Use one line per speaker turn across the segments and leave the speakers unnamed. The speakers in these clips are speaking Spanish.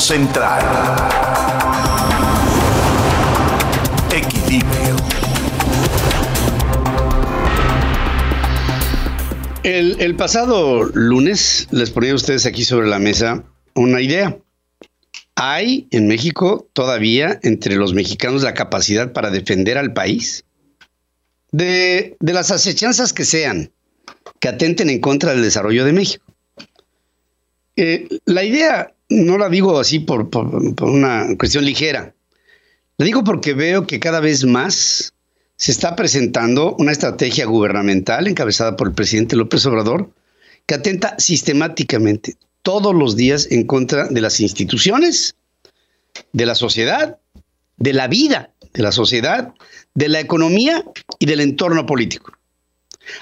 Central. Equilibrio.
El, pasado lunes les ponía a ustedes aquí sobre la mesa una idea. ¿Hay en México todavía entre los mexicanos la capacidad para defender al país? De, las acechanzas que sean, que atenten en contra del desarrollo de México. Eh, la idea no la digo así por, una cuestión ligera. La digo porque veo que cada vez más se está presentando una estrategia gubernamental encabezada por el presidente López Obrador que atenta sistemáticamente todos los días en contra de las instituciones, de la sociedad, de la vida de la sociedad, de la economía y del entorno político,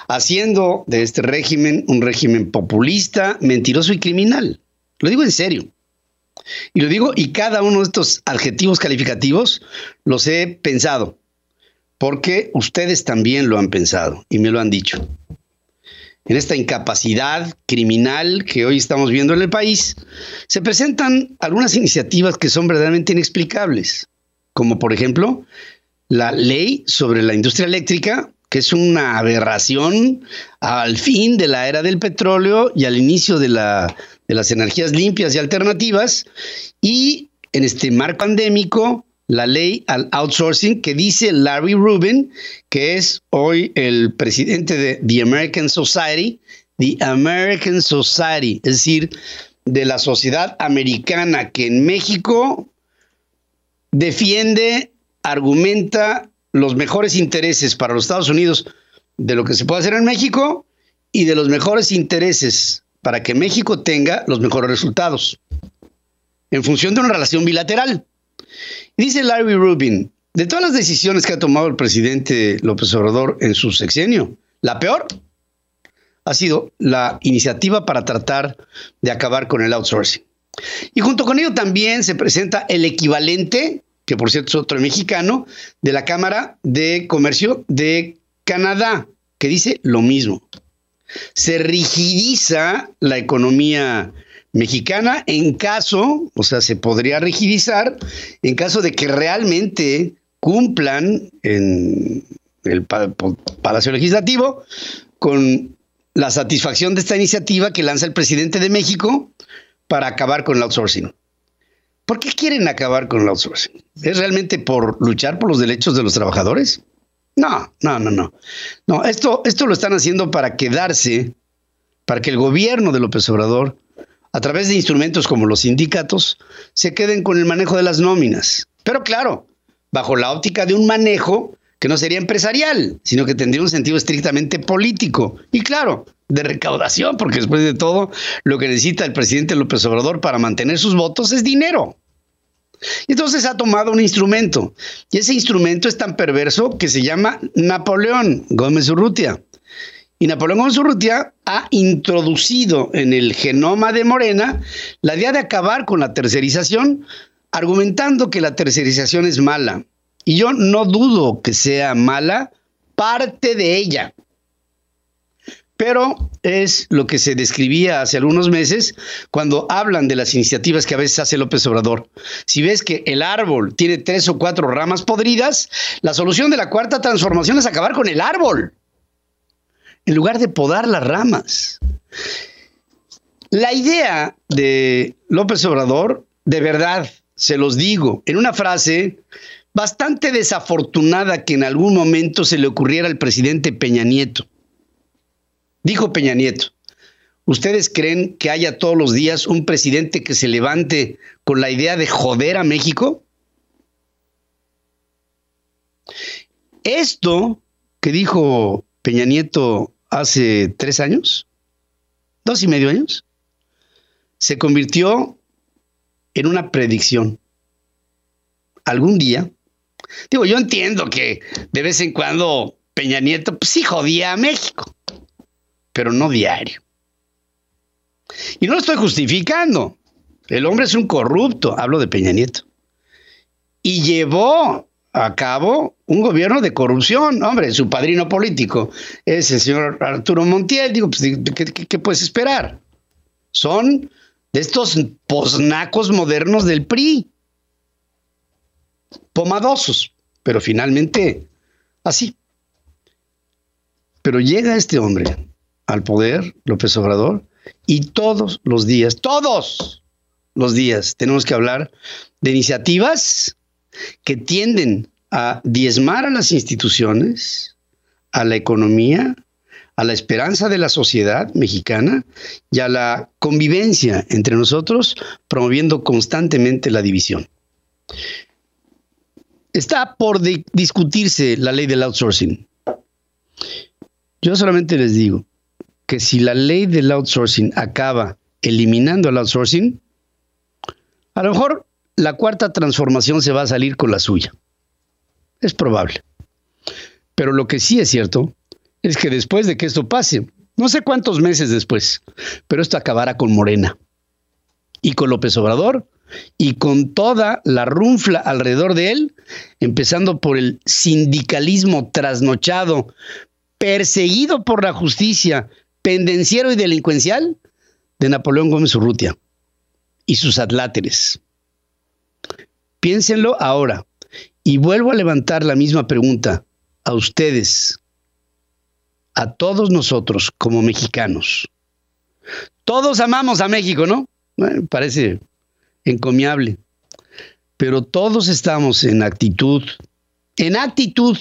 haciendo de este régimen un régimen populista, mentiroso y criminal. Lo digo en serio. Y lo digo, y cada uno de estos adjetivos calificativos los he pensado, porque ustedes también lo han pensado y me lo han dicho. En esta incapacidad criminal que hoy estamos viendo en el país, se presentan algunas iniciativas que son verdaderamente inexplicables, como por ejemplo la ley sobre la industria eléctrica, que es una aberración al fin de la era del petróleo y al inicio de la de las energías limpias y alternativas, y en este marco pandémico, la ley al outsourcing que dice Larry Rubin, que es hoy el presidente de The American Society, The American Society, es decir, de la sociedad americana que en México defiende, argumenta los mejores intereses para los Estados Unidos de lo que se puede hacer en México y de los mejores intereses para que México tenga los mejores resultados en función de una relación bilateral. dice Larry Rubin, de todas las decisiones que ha tomado el presidente López Obrador en su sexenio, la peor ha sido la iniciativa para tratar de acabar con el outsourcing. Y junto con ello también se presenta el equivalente, que por cierto es otro mexicano, de la Cámara de Comercio de Canadá, que dice lo mismo se rigidiza la economía mexicana en caso, o sea, se podría rigidizar en caso de que realmente cumplan en el Palacio Legislativo con la satisfacción de esta iniciativa que lanza el presidente de México para acabar con el outsourcing. ¿Por qué quieren acabar con el outsourcing? ¿Es realmente por luchar por los derechos de los trabajadores? No, no, no, no. No, esto, esto lo están haciendo para quedarse, para que el gobierno de López Obrador, a través de instrumentos como los sindicatos, se queden con el manejo de las nóminas. Pero claro, bajo la óptica de un manejo que no sería empresarial, sino que tendría un sentido estrictamente político. Y claro, de recaudación, porque después de todo, lo que necesita el presidente López Obrador para mantener sus votos es dinero. Y entonces ha tomado un instrumento. Y ese instrumento es tan perverso que se llama Napoleón Gómez Urrutia. Y Napoleón Gómez Urrutia ha introducido en el genoma de Morena la idea de acabar con la tercerización, argumentando que la tercerización es mala. Y yo no dudo que sea mala parte de ella pero es lo que se describía hace algunos meses cuando hablan de las iniciativas que a veces hace López Obrador. Si ves que el árbol tiene tres o cuatro ramas podridas, la solución de la cuarta transformación es acabar con el árbol, en lugar de podar las ramas. La idea de López Obrador, de verdad, se los digo, en una frase bastante desafortunada que en algún momento se le ocurriera al presidente Peña Nieto Dijo Peña Nieto, ¿ustedes creen que haya todos los días un presidente que se levante con la idea de joder a México? Esto que dijo Peña Nieto hace tres años, dos y medio años, se convirtió en una predicción. Algún día, digo, yo entiendo que de vez en cuando Peña Nieto, pues sí jodía a México pero no diario. Y no lo estoy justificando. El hombre es un corrupto, hablo de Peña Nieto. Y llevó a cabo un gobierno de corrupción. Hombre, su padrino político es el señor Arturo Montiel. Digo, pues, ¿qué, puedes esperar? Son de estos posnacos modernos del PRI. Pomadosos, pero finalmente así. Pero llega este hombre al poder, López Obrador, y todos los días, todos los días tenemos que hablar de iniciativas que tienden a diezmar a las instituciones, a la economía, a la esperanza de la sociedad mexicana y a la convivencia entre nosotros, promoviendo constantemente la división. Está por discutirse la ley del outsourcing. Yo solamente les digo que si la ley del outsourcing acaba eliminando el outsourcing, a lo mejor la cuarta transformación se va a salir con la suya. Es probable. Pero lo que sí es cierto es que después de que esto pase, no sé cuántos meses después, pero esto acabará con Morena y con López Obrador y con toda la runfla alrededor de él, empezando por el sindicalismo trasnochado, perseguido por la justicia, pendenciero y delincuencial de Napoleón Gómez Urrutia y sus adláteres. Piénsenlo ahora y vuelvo a levantar la misma pregunta a ustedes, a todos nosotros como mexicanos. Todos amamos a México, ¿no? parece encomiable. Pero todos estamos en actitud, en actitud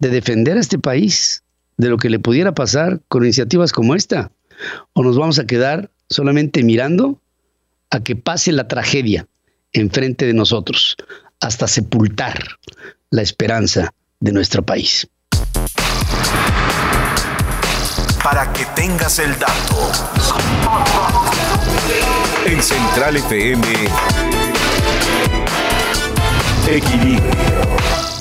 de defender a este país de lo que le pudiera pasar con iniciativas como esta. O nos vamos a quedar solamente mirando a que pase la tragedia enfrente de nosotros, hasta sepultar la esperanza de nuestro país.
Para que tengas el dato. En Central FM, Equilibrio.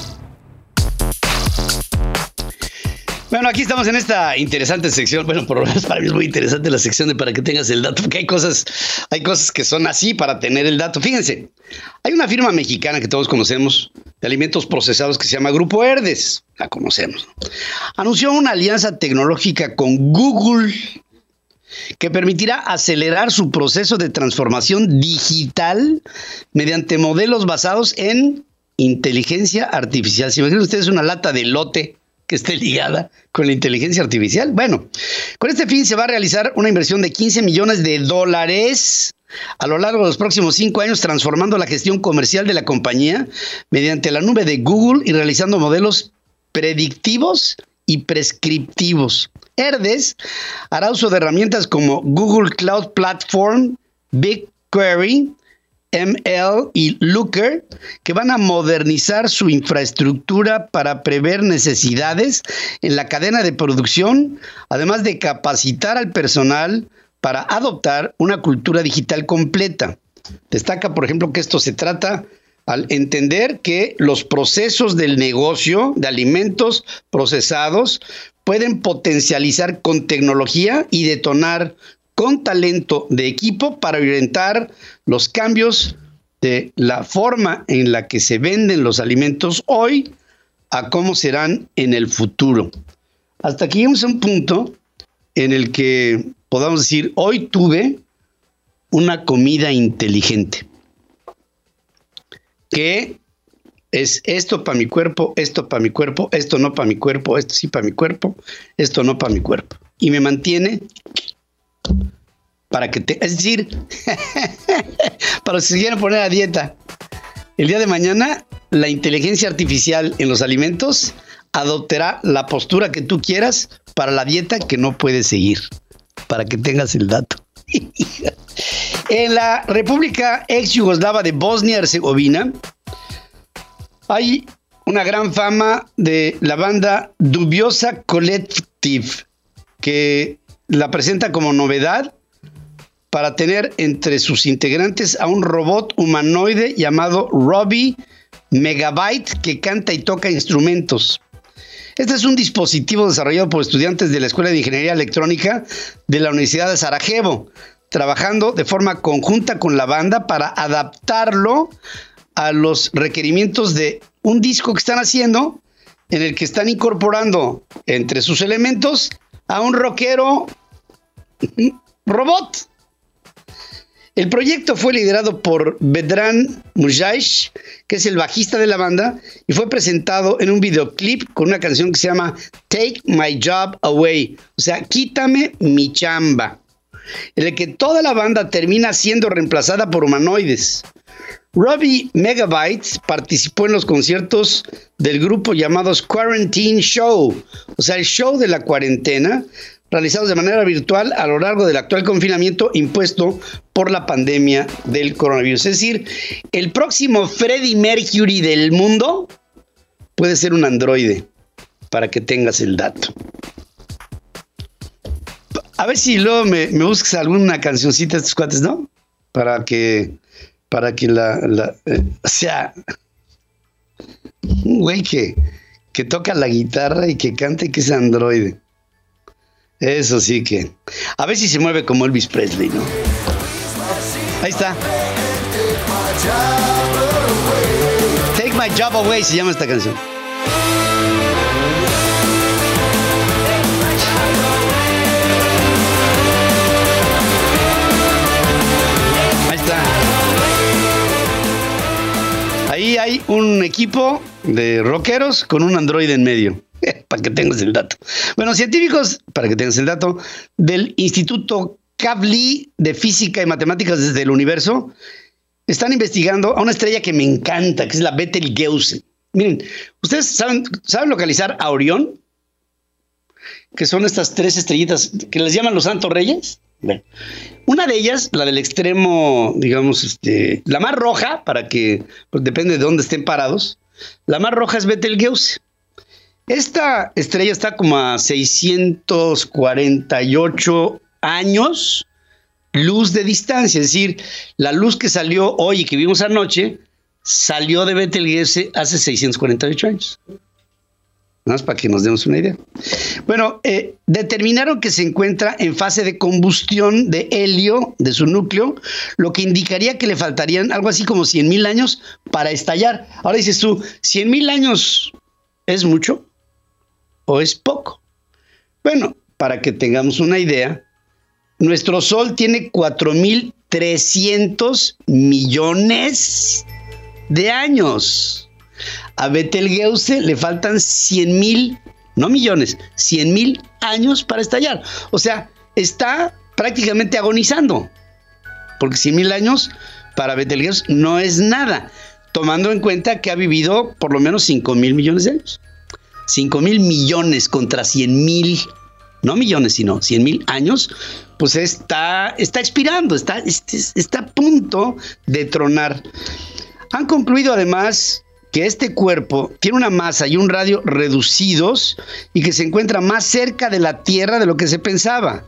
Bueno, aquí estamos en esta interesante sección. Bueno, por lo menos para mí es muy interesante la sección de para que tengas el dato, porque hay cosas, hay cosas que son así para tener el dato. Fíjense, hay una firma mexicana que todos conocemos de alimentos procesados que se llama Grupo Herdes. La conocemos. Anunció una alianza tecnológica con Google que permitirá acelerar su proceso de transformación digital mediante modelos basados en inteligencia artificial. Si imaginan ustedes una lata de lote que esté ligada con la inteligencia artificial. Bueno, con este fin se va a realizar una inversión de 15 millones de dólares a lo largo de los próximos cinco años, transformando la gestión comercial de la compañía mediante la nube de Google y realizando modelos predictivos y prescriptivos. Herdes hará uso de herramientas como Google Cloud Platform, BigQuery, ML y Looker, que van a modernizar su infraestructura para prever necesidades en la cadena de producción, además de capacitar al personal para adoptar una cultura digital completa. Destaca, por ejemplo, que esto se trata al entender que los procesos del negocio de alimentos procesados pueden potencializar con tecnología y detonar con talento de equipo para orientar los cambios de la forma en la que se venden los alimentos hoy a cómo serán en el futuro. Hasta aquí llegamos a un punto en el que podamos decir, hoy tuve una comida inteligente, que es esto para mi cuerpo, esto para mi cuerpo, esto no para mi cuerpo, esto sí para mi cuerpo, esto no para mi cuerpo. Y me mantiene para que te, es decir, para si se quieren poner a dieta. El día de mañana, la inteligencia artificial en los alimentos adoptará la postura que tú quieras para la dieta que no puedes seguir, para que tengas el dato. en la República ex Yugoslava de Bosnia-Herzegovina hay una gran fama de la banda Dubiosa Collective, que la presenta como novedad para tener entre sus integrantes a un robot humanoide llamado Robbie Megabyte que canta y toca instrumentos. Este es un dispositivo desarrollado por estudiantes de la Escuela de Ingeniería Electrónica de la Universidad de Sarajevo, trabajando de forma conjunta con la banda para adaptarlo a los requerimientos de un disco que están haciendo en el que están incorporando entre sus elementos a un rockero robot. El proyecto fue liderado por Bedran Mujaish, que es el bajista de la banda, y fue presentado en un videoclip con una canción que se llama Take My Job Away, o sea, quítame mi chamba, en el que toda la banda termina siendo reemplazada por humanoides. Robbie Megabytes participó en los conciertos del grupo llamados Quarantine Show, o sea, el show de la cuarentena, realizados de manera virtual a lo largo del actual confinamiento impuesto por la pandemia del coronavirus. Es decir, el próximo Freddie Mercury del mundo puede ser un androide, para que tengas el dato. A ver si luego me, me buscas alguna cancioncita de estos cuates, ¿no? Para que, para que la, la eh, sea, un güey que, que toca la guitarra y que canta y que es androide. Eso sí que. A ver si se mueve como Elvis Presley, ¿no? Ahí está. Take My Job Away se llama esta canción. Ahí está. Ahí hay un equipo de rockeros con un androide en medio. para que tengas el dato. Bueno, científicos, para que tengas el dato, del Instituto Kavli de Física y Matemáticas desde el Universo, están investigando a una estrella que me encanta, que es la Betelgeuse. Miren, ¿ustedes saben, saben localizar a Orión? Que son estas tres estrellitas que les llaman los Santos Reyes. Bueno, una de ellas, la del extremo, digamos, este, la más roja, para que, pues depende de dónde estén parados, la más roja es Betelgeuse. Esta estrella está como a 648 años luz de distancia, es decir, la luz que salió hoy y que vimos anoche salió de Betelgeuse hace 648 años. Nada más para que nos demos una idea. Bueno, eh, determinaron que se encuentra en fase de combustión de helio de su núcleo, lo que indicaría que le faltarían algo así como 100 mil años para estallar. Ahora dices tú, 100 mil años es mucho o es poco. Bueno, para que tengamos una idea, nuestro Sol tiene 4.300 millones de años. A Betelgeuse le faltan 100 mil, no millones, 100 mil años para estallar. O sea, está prácticamente agonizando. Porque 100 mil años para Betelgeuse no es nada, tomando en cuenta que ha vivido por lo menos 5 mil millones de años. 5 mil millones contra 100 mil, no millones, sino 100 mil años, pues está, está expirando, está, está a punto de tronar. Han concluido además que este cuerpo tiene una masa y un radio reducidos y que se encuentra más cerca de la Tierra de lo que se pensaba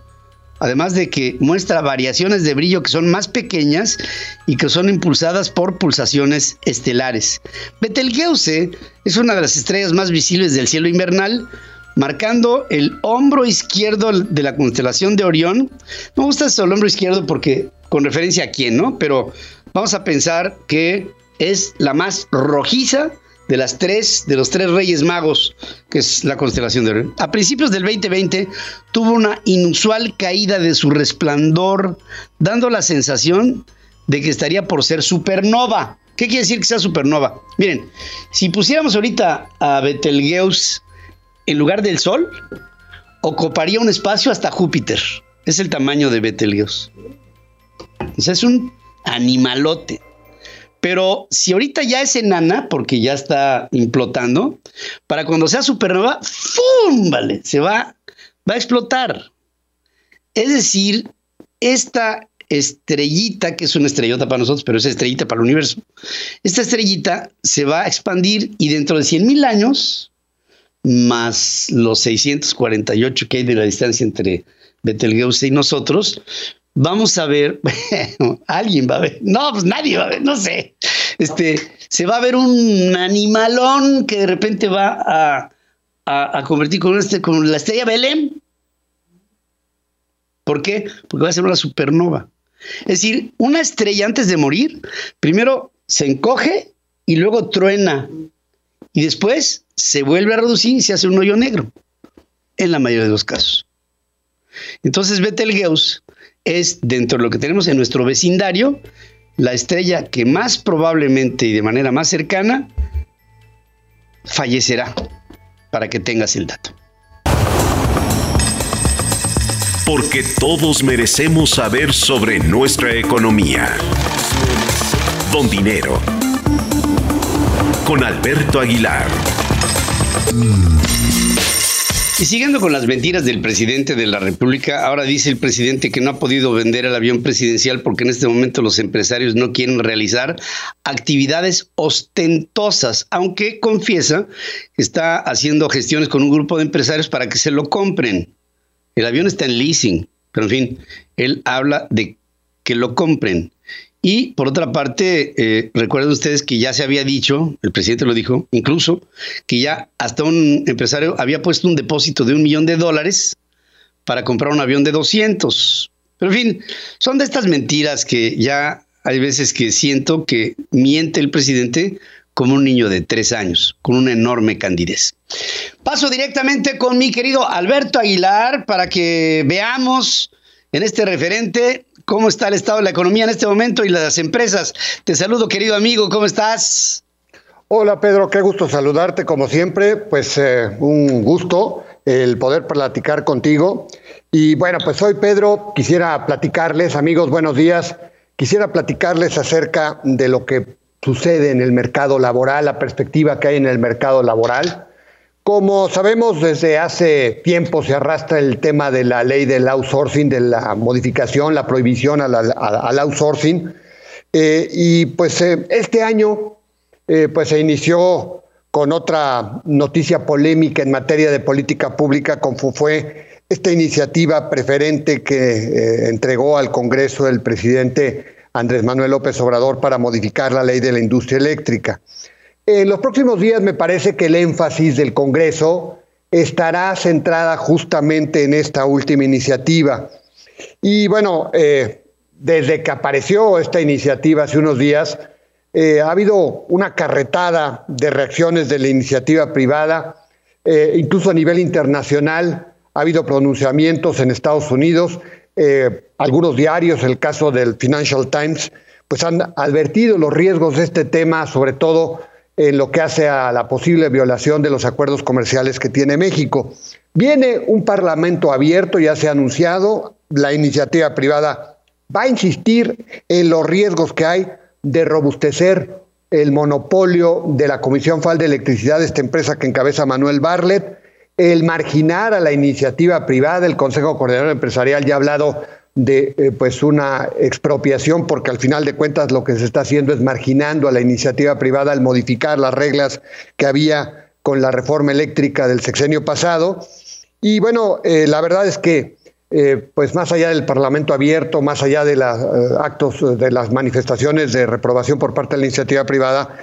además de que muestra variaciones de brillo que son más pequeñas y que son impulsadas por pulsaciones estelares. Betelgeuse es una de las estrellas más visibles del cielo invernal, marcando el hombro izquierdo de la constelación de Orión. Me gusta eso, el hombro izquierdo porque con referencia a quién, ¿no? Pero vamos a pensar que es la más rojiza de las tres, de los tres reyes magos, que es la constelación de Orión. A principios del 2020 tuvo una inusual caída de su resplandor, dando la sensación de que estaría por ser supernova. ¿Qué quiere decir que sea supernova? Miren, si pusiéramos ahorita a Betelgeuse en lugar del Sol, ocuparía un espacio hasta Júpiter. Es el tamaño de Betelgeuse. O sea, es un animalote. Pero si ahorita ya es enana, porque ya está implotando, para cuando sea supernova, ¡fum! Vale, se va, va a explotar. Es decir, esta estrellita, que es una estrellota para nosotros, pero es estrellita para el universo, esta estrellita se va a expandir y dentro de 100 mil años, más los 648 que hay de la distancia entre Betelgeuse y nosotros, vamos a ver, alguien va a ver, no, pues nadie va a ver, no sé, este, se va a ver un animalón que de repente va a, a, convertir con, este, con la estrella Belén. ¿Por qué? Porque va a ser una supernova. Es decir, una estrella antes de morir, primero se encoge y luego truena. Y después se vuelve a reducir y se hace un hoyo negro, en la mayoría de los casos. Entonces Betelgeuse es dentro de lo que tenemos en nuestro vecindario, la estrella que más probablemente y de manera más cercana fallecerá, para que tengas el dato.
Porque todos merecemos saber sobre nuestra economía. Don Dinero. Con Alberto Aguilar.
Y siguiendo con las mentiras del presidente de la República, ahora dice el presidente que no ha podido vender el avión presidencial porque en este momento los empresarios no quieren realizar actividades ostentosas, aunque confiesa que está haciendo gestiones con un grupo de empresarios para que se lo compren. El avión está en leasing, pero en fin, él habla de que lo compren. Y por otra parte, eh, recuerden ustedes que ya se había dicho, el presidente lo dijo, incluso, que ya hasta un empresario había puesto un depósito de un millón de dólares para comprar un avión de 200. Pero en fin, son de estas mentiras que ya hay veces que siento que miente el presidente como un niño de tres años, con una enorme candidez. Paso directamente con mi querido Alberto Aguilar para que veamos en este referente cómo está el estado de la economía en este momento y las empresas. Te saludo, querido amigo, ¿cómo estás?
Hola, Pedro, qué gusto saludarte, como siempre, pues eh, un gusto el poder platicar contigo. Y bueno, pues hoy, Pedro, quisiera platicarles, amigos, buenos días, quisiera platicarles acerca de lo que sucede en el mercado laboral, la perspectiva que hay en el mercado laboral. Como sabemos, desde hace tiempo se arrastra el tema de la ley del outsourcing, de la modificación, la prohibición al, outsourcing. Eh, y pues eh, este año eh, pues se inició con otra noticia polémica en materia de política pública, como fue esta iniciativa preferente que entregó al Congreso el presidente Andrés Manuel López Obrador para modificar la ley de la industria eléctrica. En los próximos días me parece que el énfasis del Congreso estará centrada justamente en esta última iniciativa. Y bueno, eh, desde que apareció esta iniciativa hace unos días, eh, ha habido una carretada de reacciones de la iniciativa privada, eh, incluso a nivel internacional, ha habido pronunciamientos en Estados Unidos, algunos diarios, el caso del Financial Times, pues han advertido los riesgos de este tema, sobre todo en lo que hace a la posible violación de los acuerdos comerciales que tiene México. Viene un parlamento abierto, ya se ha anunciado, la iniciativa privada va a insistir en los riesgos que hay de robustecer el monopolio de la Comisión Fal de Electricidad, esta empresa que encabeza Manuel Barlet, el marginar a la iniciativa privada, el Consejo Coordinador Empresarial ya ha hablado de eh, pues una expropiación, porque al final de cuentas lo que se está haciendo es marginando a la iniciativa privada al modificar las reglas que había con la reforma eléctrica del sexenio pasado. Y bueno, eh, la verdad es que eh, pues más allá del Parlamento abierto, más allá de los actos de las manifestaciones de reprobación por parte de la iniciativa privada,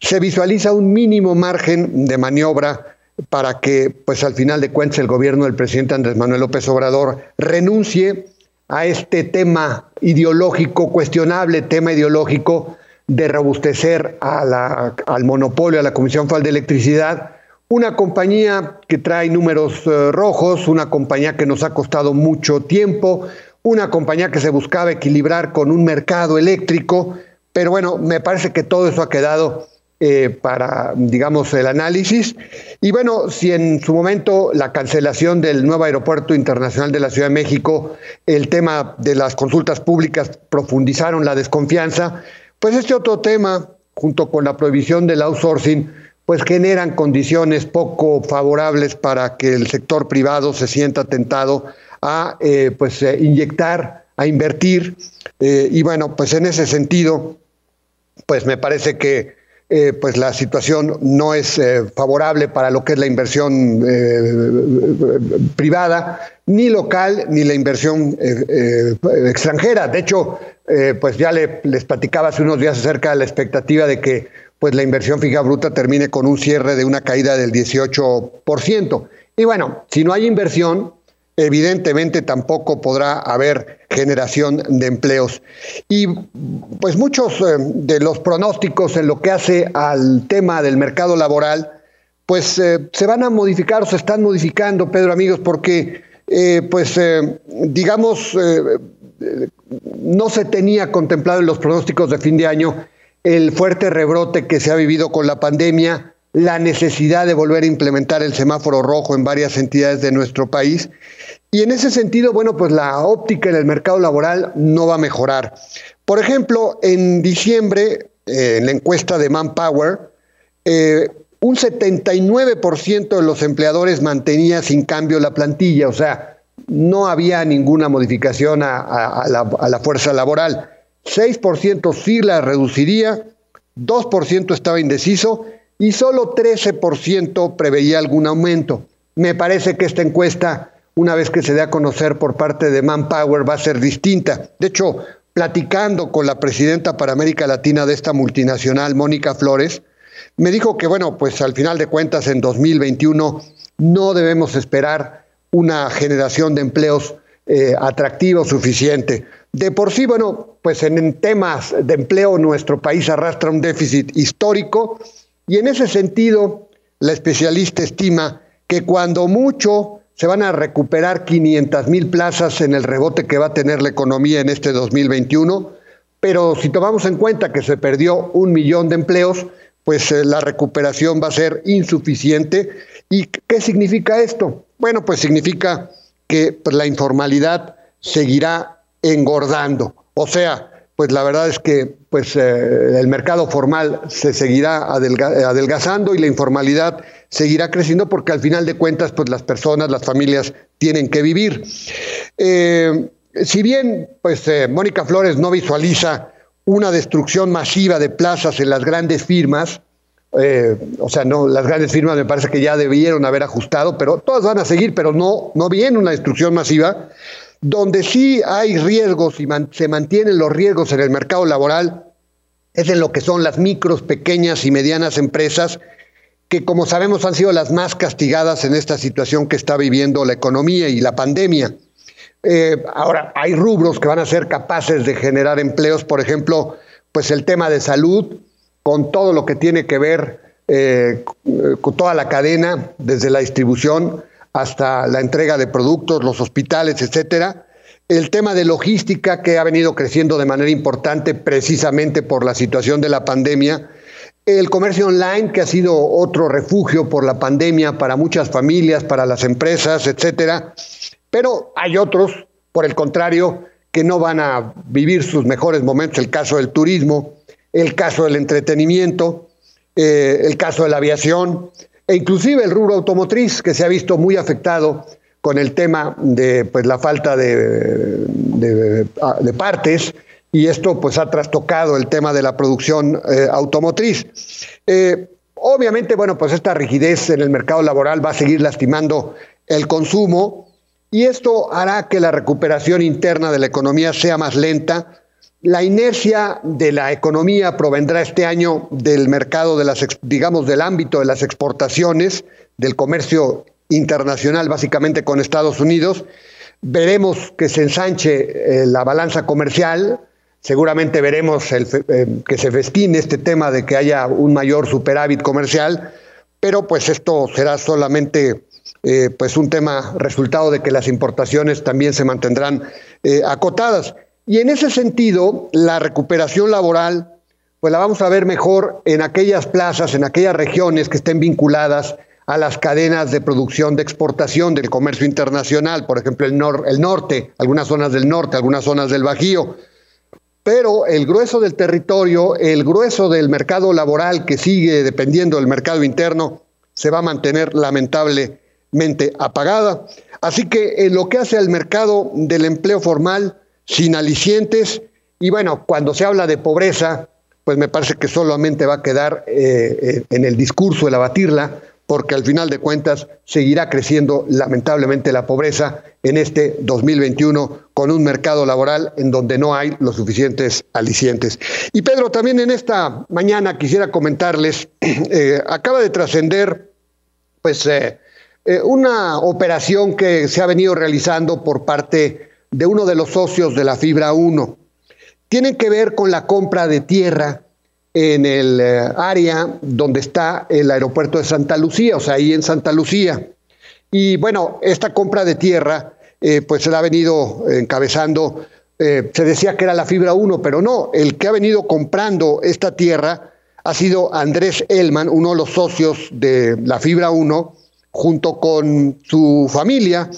se visualiza un mínimo margen de maniobra para que, pues al final de cuentas, el gobierno del presidente Andrés Manuel López Obrador renuncie a este tema ideológico, cuestionable tema ideológico de robustecer al monopolio, a la Comisión Federal de Electricidad, una compañía que trae números eh, rojos, una compañía que nos ha costado mucho tiempo, una compañía que se buscaba equilibrar con un mercado eléctrico, pero bueno, me parece que todo eso ha quedado eh, para, digamos, el análisis. Y bueno, si en su momento la cancelación del nuevo aeropuerto internacional de la Ciudad de México, el tema de las consultas públicas profundizaron la desconfianza, pues este otro tema, junto con la prohibición del outsourcing, pues generan condiciones poco favorables para que el sector privado se sienta tentado a eh, pues eh, inyectar, a invertir. y bueno, pues en ese sentido, pues me parece que eh, pues la situación no es eh, favorable para lo que es la inversión eh, privada, ni local, ni la inversión extranjera. De hecho, pues ya les platicaba hace unos días acerca de la expectativa de que pues la inversión fija bruta termine con un cierre de una caída del 18%. Y bueno, si no hay inversión, evidentemente tampoco podrá haber generación de empleos. Y pues muchos eh, de los pronósticos en lo que hace al tema del mercado laboral, pues eh, se van a modificar o se están modificando, Pedro, amigos, porque eh, pues digamos, no se tenía contemplado en los pronósticos de fin de año el fuerte rebrote que se ha vivido con la pandemia, la necesidad de volver a implementar el semáforo rojo en varias entidades de nuestro país. Y en ese sentido, bueno, pues la óptica en el mercado laboral no va a mejorar. Por ejemplo, en diciembre, eh, en la encuesta de Manpower, eh, un 79% de los empleadores mantenía sin cambio la plantilla, o sea, no había ninguna modificación a, la, fuerza laboral. 6% sí la reduciría, 2% estaba indeciso y solo 13% preveía algún aumento. Me parece que esta encuesta, una vez que se dé a conocer por parte de Manpower, va a ser distinta. De hecho, platicando con la presidenta para América Latina de esta multinacional, Mónica Flores, me dijo que, bueno, pues al final de cuentas en 2021 no debemos esperar una generación de empleos eh, atractivo suficiente. De por sí, bueno, pues en, temas de empleo nuestro país arrastra un déficit histórico y en ese sentido la especialista estima que cuando mucho se van a recuperar 500 mil plazas en el rebote que va a tener la economía en este 2021, pero si tomamos en cuenta que se perdió un millón de empleos, pues eh, la recuperación va a ser insuficiente. ¿Y qué significa esto? Bueno, pues significa que pues, la informalidad seguirá engordando. O sea, pues la verdad es que pues, eh, el mercado formal se seguirá adelgazando y la informalidad seguirá creciendo porque al final de cuentas pues, las personas, las familias tienen que vivir. Eh, si bien pues, Mónica Flores no visualiza una destrucción masiva de plazas en las grandes firmas. Eh, o sea, no, las grandes firmas me parece que ya debieron haber ajustado, pero todas van a seguir, pero no, no viene una destrucción masiva. Donde sí hay riesgos y se mantienen los riesgos en el mercado laboral es en lo que son las micros, pequeñas y medianas empresas, que como sabemos han sido las más castigadas en esta situación que está viviendo la economía y la pandemia. Eh, ahora, hay rubros que van a ser capaces de generar empleos, por ejemplo, pues el tema de salud, con todo lo que tiene que ver eh, con toda la cadena, desde la distribución hasta la entrega de productos, los hospitales, etcétera. El tema de logística que ha venido creciendo de manera importante precisamente por la situación de la pandemia. El comercio online, que ha sido otro refugio por la pandemia para muchas familias, para las empresas, etcétera. Pero hay otros, por el contrario, que no van a vivir sus mejores momentos, el caso del turismo, el caso del entretenimiento, eh, el caso de la aviación e inclusive el rubro automotriz que se ha visto muy afectado con el tema de pues, la falta de, de, partes y esto pues ha trastocado el tema de la producción eh, automotriz. Eh, obviamente, bueno, pues esta rigidez en el mercado laboral va a seguir lastimando el consumo, y esto hará que la recuperación interna de la economía sea más lenta. La inercia de la economía provendrá este año del mercado de las, digamos, del ámbito de las exportaciones, del comercio internacional, básicamente con Estados Unidos. Veremos que se ensanche eh, la balanza comercial, seguramente veremos eh, que se festine este tema de que haya un mayor superávit comercial, pero pues esto será solamente eh, pues un tema resultado de que las importaciones también se mantendrán acotadas. Y en ese sentido, la recuperación laboral, pues la vamos a ver mejor en aquellas plazas, en aquellas regiones que estén vinculadas a las cadenas de producción de exportación del comercio internacional, por ejemplo, el, el norte, algunas zonas del norte, algunas zonas del Bajío. Pero el grueso del territorio, el grueso del mercado laboral que sigue dependiendo del mercado interno, se va a mantener lamentable apagada. Así que en lo que hace al mercado del empleo formal, sin alicientes, y bueno, cuando se habla de pobreza, pues me parece que solamente va a quedar eh, eh, en el discurso el abatirla, porque al final de cuentas seguirá creciendo lamentablemente la pobreza en este 2021 con un mercado laboral en donde no hay los suficientes alicientes. Y Pedro, también en esta mañana quisiera comentarles, eh, acaba de trascender pues una operación que se ha venido realizando por parte de uno de los socios de la Fibra 1. Tiene que ver con la compra de tierra en el eh, área donde está el aeropuerto de Santa Lucía, o sea, ahí en Santa Lucía. Y bueno, esta compra de tierra, eh, pues se la ha venido encabezando eh, se decía que era la fibra 1, pero no, el que ha venido comprando esta tierra ha sido Andrés Elman, uno de los socios de la fibra 1, junto con su familia.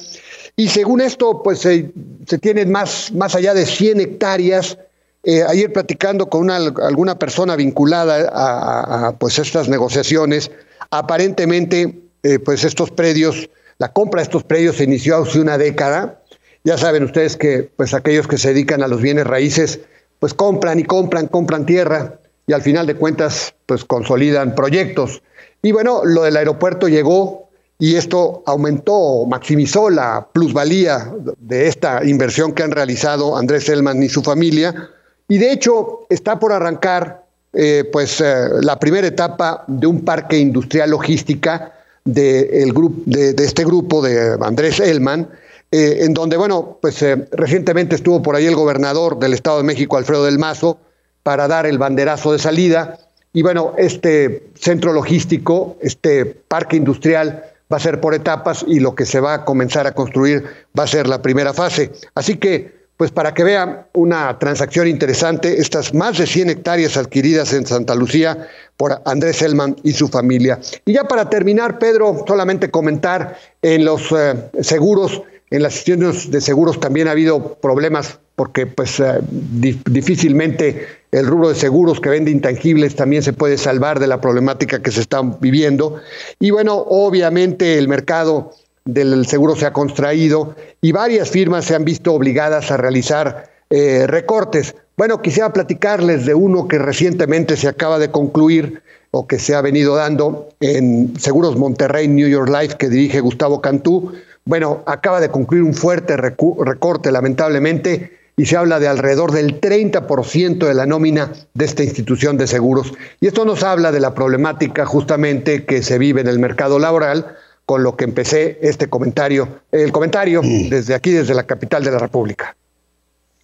Y según esto, pues se tienen más, más allá de 100 hectáreas. Eh, ayer platicando con una, alguna persona vinculada a, pues estas negociaciones, aparentemente eh, pues estos predios, la compra de estos predios se inició hace una década. Ya saben ustedes que pues aquellos que se dedican a los bienes raíces, pues compran y compran, compran tierra y al final de cuentas pues consolidan proyectos. Y bueno, lo del aeropuerto llegó y esto aumentó, maximizó la plusvalía de esta inversión que han realizado Andrés Elman y su familia. Y de hecho está por arrancar eh, pues, eh, la primera etapa de un parque industrial logística de, grupo, de, este grupo de Andrés Elman, eh, en donde, bueno, pues recientemente estuvo por ahí el gobernador del Estado de México, Alfredo del Mazo, para dar el banderazo de salida. Y bueno, este centro logístico, este parque industrial, va a ser por etapas y lo que se va a comenzar a construir va a ser la primera fase. Así que, pues para que vean una transacción interesante, estas más de 100 hectáreas adquiridas en Santa Lucía por Andrés Elman y su familia. Y ya para terminar, Pedro, solamente comentar en los eh, seguros, en las instituciones de seguros también ha habido problemas porque pues eh, difícilmente el rubro de seguros que vende intangibles también se puede salvar de la problemática que se está viviendo. Y bueno, obviamente el mercado del seguro se ha contraído y varias firmas se han visto obligadas a realizar eh, recortes. Bueno, quisiera platicarles de uno que recientemente se acaba de concluir o que se ha venido dando en Seguros Monterrey New York Life que dirige Gustavo Cantú. Bueno, acaba de concluir un fuerte recorte, lamentablemente, y se habla de alrededor del 30% de la nómina de esta institución de seguros. Y esto nos habla de la problemática justamente que se vive en el mercado laboral, con lo que empecé este comentario, el comentario mm. desde aquí, desde la capital de la República.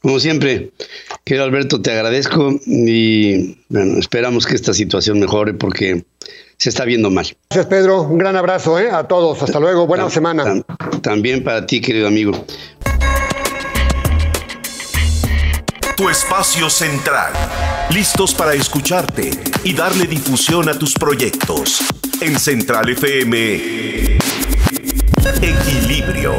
Como siempre, querido Alberto, te agradezco y bueno, esperamos que esta situación mejore porque se está viendo mal.
Gracias, Pedro. Un gran abrazo ¿eh? a todos. Hasta luego. Buena semana.
También para ti, querido amigo.
Tu espacio central. Listos para escucharte y darle difusión a tus proyectos. En Central FM. Equilibrio.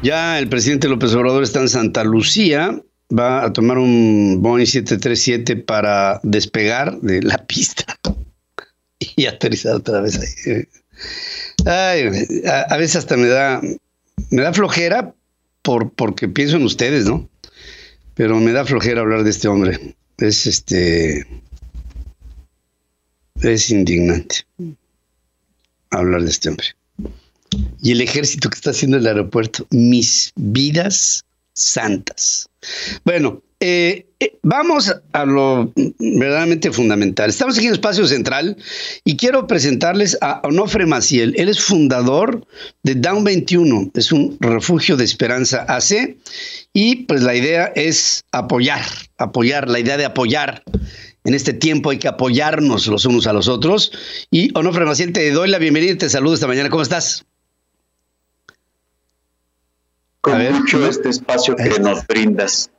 Ya el presidente López Obrador está en Santa Lucía. Va a tomar un Boeing 737 para despegar de la pista y aterrizar otra vez ahí. a, a veces hasta me da, me da flojera, por, porque pienso en ustedes, ¿no? Pero me da flojera hablar de este hombre. Es este. Es indignante hablar de este hombre. Y el ejército que está haciendo el aeropuerto, mis vidas santas. Bueno, eh, eh, vamos a lo verdaderamente fundamental. Estamos aquí en Espacio Central y quiero presentarles a Onofre Maciel. Él es fundador de Down 21, es un refugio de esperanza AC y pues la idea es apoyar, apoyar, la idea de apoyar. En este tiempo hay que apoyarnos los unos a los otros. Y Onofre Maciel, te doy la bienvenida y te saludo esta mañana. ¿Cómo estás?
Con mucho este espacio que nos brindas.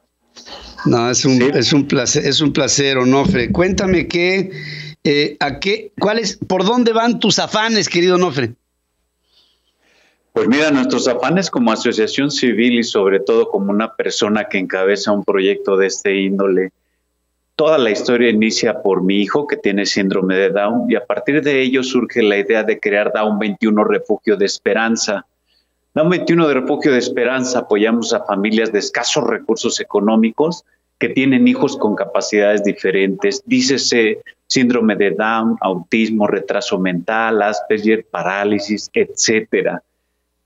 No, es un, es un placer, es un placer, Onofre. Cuéntame qué, eh, a qué, cuáles, por dónde van tus afanes, querido Onofre.
Pues mira, nuestros afanes como asociación civil y sobre todo como una persona que encabeza un proyecto de este índole, toda la historia inicia por mi hijo que tiene síndrome de Down y a partir de ello surge la idea de crear Down 21 Refugio de Esperanza. Down 21 de Refugio de Esperanza apoyamos a familias de escasos recursos económicos que tienen hijos con capacidades diferentes, dícese síndrome de Down, autismo, retraso mental, Asperger, parálisis, etcétera.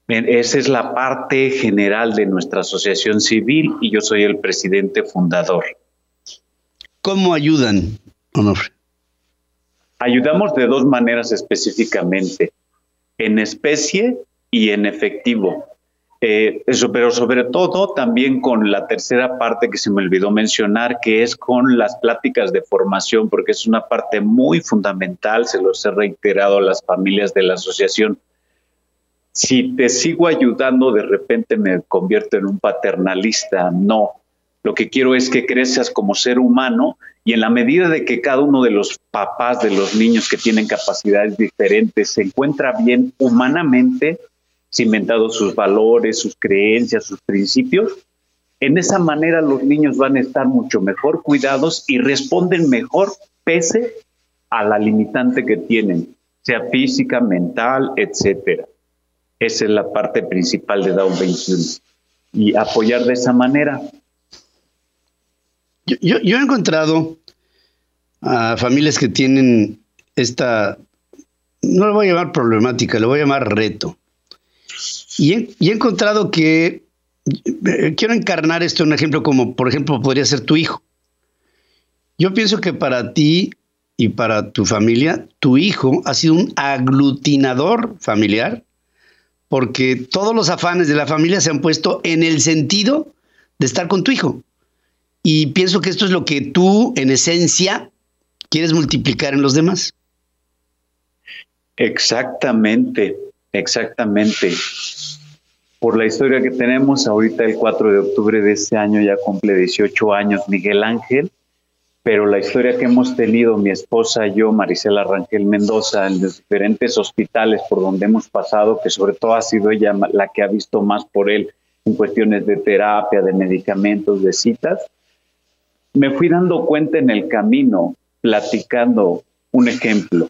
Esa es la parte general de nuestra asociación civil y yo soy el presidente fundador.
¿Cómo ayudan, Onofre?
Ayudamos de dos maneras específicamente, en especie y en efectivo. Eh, eso, pero sobre todo también con la tercera parte que se me olvidó mencionar, que es con las pláticas de formación, porque es una parte muy fundamental, se los he reiterado a las familias de la asociación. si te sigo ayudando, de repente me convierto en un paternalista. No, lo que quiero es que crezcas como ser humano y en la medida de que cada uno de los papás de los niños que tienen capacidades diferentes se encuentra bien humanamente, cimentados sus valores, sus creencias, sus principios, en esa manera los niños van a estar mucho mejor cuidados y responden mejor pese a la limitante que tienen, sea física, mental, etcétera. Esa es la parte principal de Down 21. Y apoyar de esa manera.
Yo, he encontrado a familias que tienen esta, no lo voy a llamar problemática, lo voy a llamar reto. Y he, encontrado que, eh, quiero encarnar esto en un ejemplo como, por ejemplo, podría ser tu hijo. Yo pienso que para ti y para tu familia, tu hijo ha sido un aglutinador familiar porque todos los afanes de la familia se han puesto en el sentido de estar con tu hijo. Y pienso que esto es lo que tú, en esencia, quieres multiplicar en los demás.
Exactamente, exactamente. Por la historia que tenemos, ahorita el 4 de octubre de este año ya cumple 18 años Miguel Ángel pero la historia que hemos tenido mi esposa yo, Marisela Rangel Mendoza, en los diferentes hospitales por donde hemos pasado, que sobre todo ha sido ella la que ha visto más por él en cuestiones de terapia, de medicamentos, de citas, me fui dando cuenta en el camino, platicando un ejemplo.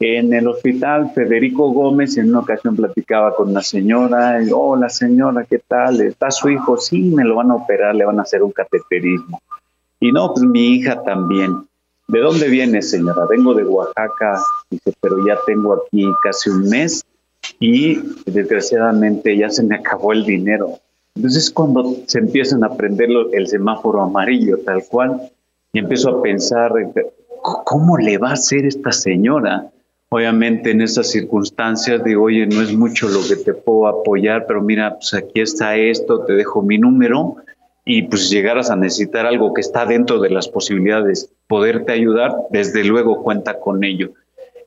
En el hospital, Federico Gómez en una ocasión platicaba con una señora, y, hola señora, ¿qué tal? ¿Está su hijo? Sí, me lo van a operar, le van a hacer un cateterismo. Y no, pues mi hija también. ¿De dónde viene, señora? Vengo de Oaxaca, dice, pero ya tengo aquí casi un mes y desgraciadamente ya se me acabó el dinero. Entonces cuando se empiezan a prender el semáforo amarillo tal cual, y empiezo a pensar, ¿cómo le va a hacer esta señora? Obviamente en esas circunstancias digo, oye, no es mucho lo que te puedo apoyar, pero mira, pues aquí está esto, te dejo mi número y pues llegaras a necesitar algo que está dentro de las posibilidades, poderte ayudar, desde luego cuenta con ello.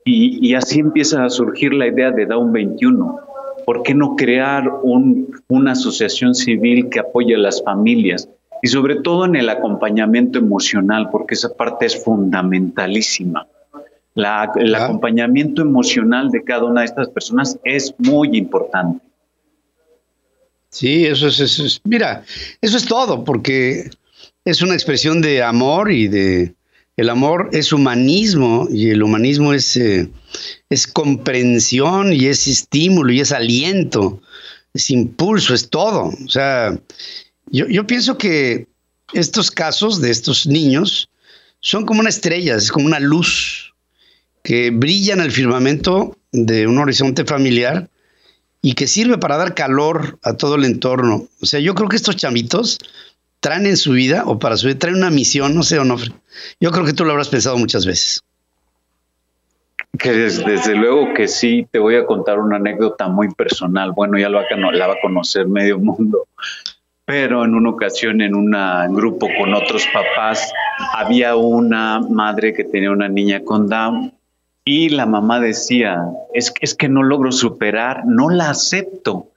Y, así empieza a surgir la idea de Down 21. ¿Por qué no crear una asociación civil que apoye a las familias? Y sobre todo en el acompañamiento emocional, porque esa parte es fundamentalísima. El acompañamiento emocional de cada una de estas personas es muy importante.
Sí, eso es, eso es, mira, eso es todo, porque es una expresión de amor y de, el amor es humanismo y el humanismo es, eh, es comprensión y es estímulo y es aliento, es impulso, es todo. O sea, yo, yo pienso que estos casos de estos niños son como una estrella, es como una luz que brilla en el firmamento de un horizonte familiar y que sirve para dar calor a todo el entorno. O sea, yo creo que estos chamitos traen en su vida o para su vida, traen una misión, no sé, Onofre. Yo creo que tú lo habrás pensado muchas veces.
Que desde, luego que sí, te voy a contar una anécdota muy personal. Bueno, ya lo va, la va a conocer medio mundo. Pero en una ocasión, en un grupo con otros papás, había una madre que tenía una niña con Down y la mamá decía, es es que no logro superar, no la acepto.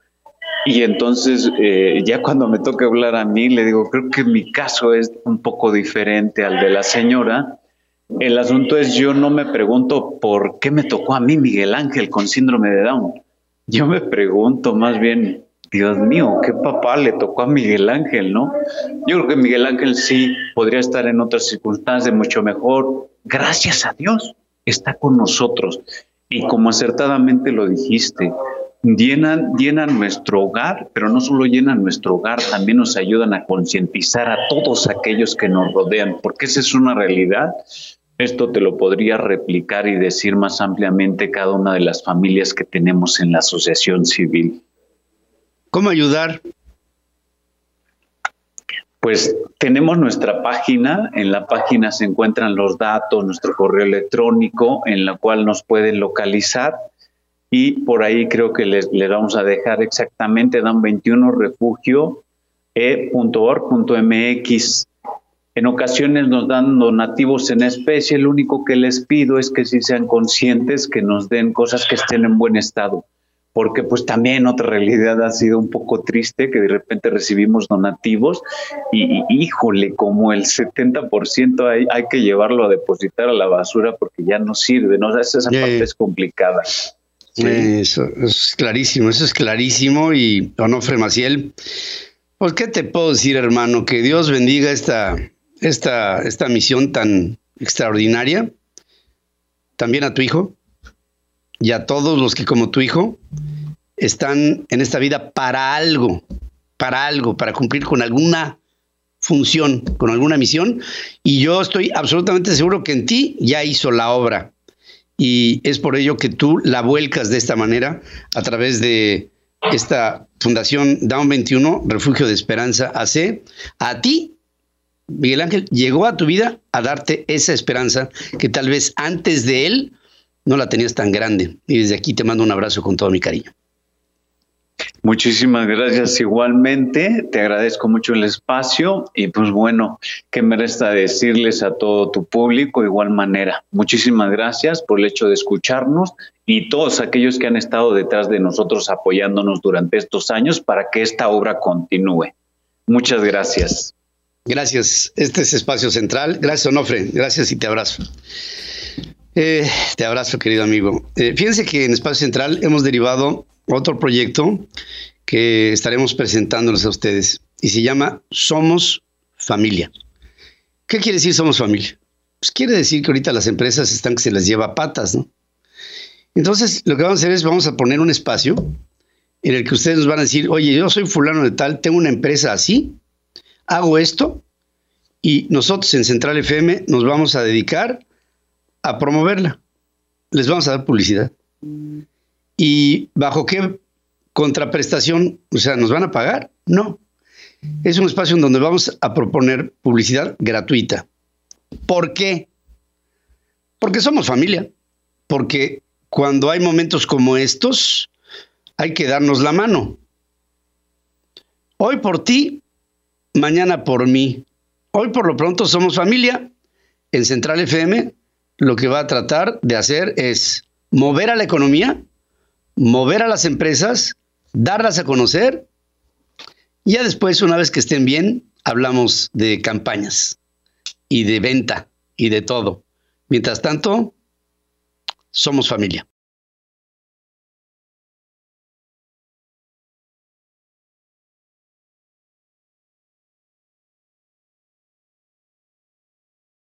Y entonces eh, ya cuando me toca hablar a mí, le digo, creo que mi caso es un poco diferente al de la señora. El asunto es, yo no me pregunto por qué me tocó a mí Miguel Ángel con síndrome de Down. Yo me pregunto más bien, Dios mío, qué papá le tocó a Miguel Ángel, ¿no? Yo creo que Miguel Ángel sí podría estar en otras circunstancias mucho mejor, gracias a Dios está con nosotros. Y como acertadamente lo dijiste, llenan, nuestro hogar, pero no solo llenan nuestro hogar, también nos ayudan a concientizar a todos aquellos que nos rodean, porque esa es una realidad. Esto te lo podría replicar y decir más ampliamente cada una de las familias que tenemos en la asociación civil.
¿Cómo ayudar?
Pues tenemos nuestra página, en la página se encuentran los datos, nuestro correo electrónico, en la cual nos pueden localizar. Y por ahí creo que les, vamos a dejar exactamente dan 21 refugio e.org.mx. En ocasiones nos dan donativos en especie, lo único que les pido es que si sean conscientes que nos den cosas que estén en buen estado porque pues también otra realidad ha sido un poco triste que de repente recibimos donativos y, híjole, como el 70% hay, hay que llevarlo a depositar a la basura porque ya no sirve, ¿no? esa, parte es complicada.
Sí. Eso, es clarísimo, eso es clarísimo y Onofre Maciel, pues qué te puedo decir hermano, que Dios bendiga esta, esta, esta misión tan extraordinaria, también a tu hijo, y a todos los que como tu hijo están en esta vida para algo, para algo, para cumplir con alguna función, con alguna misión. Y yo estoy absolutamente seguro que en ti ya hizo la obra. Y es por ello que tú la vuelcas de esta manera a través de esta Fundación Down 21, Refugio de Esperanza AC. A ti, Miguel Ángel, llegó a tu vida a darte esa esperanza que tal vez antes de él no la tenías tan grande. Y desde aquí te mando un abrazo con todo mi cariño.
Muchísimas gracias igualmente, te agradezco mucho el espacio y pues bueno, ¿qué me resta decirles a todo tu público? igual manera, muchísimas gracias por el hecho de escucharnos y todos aquellos que han estado detrás de nosotros apoyándonos durante estos años para que esta obra continúe. Muchas gracias.
Gracias, este es Espacio Central. Gracias, Onofre, gracias y te abrazo. Eh, te abrazo, querido amigo. Eh, fíjense que en Espacio Central hemos derivado otro proyecto que estaremos presentándoles a ustedes y se llama Somos Familia. ¿Qué quiere decir Somos Familia? Pues quiere decir que ahorita las empresas están que se las lleva patas, ¿no? Entonces, lo que vamos a hacer es vamos a poner un espacio en el que ustedes nos van a decir, oye, yo soy fulano de tal, tengo una empresa así, hago esto, y nosotros en Central FM nos vamos a dedicar a promoverla. Les vamos a dar publicidad. ¿Y bajo qué contraprestación? O sea, ¿nos van a pagar? No. Es un espacio en donde vamos a proponer publicidad gratuita. ¿Por qué? Porque somos familia. Porque cuando hay momentos como estos, hay que darnos la mano. Hoy por ti, mañana por mí. Hoy por lo pronto somos familia. En Central FM lo que va a tratar de hacer es mover a la economía, mover a las empresas, darlas a conocer. Y ya después, una vez que estén bien, hablamos de campañas y de venta y de todo. Mientras tanto, somos familia.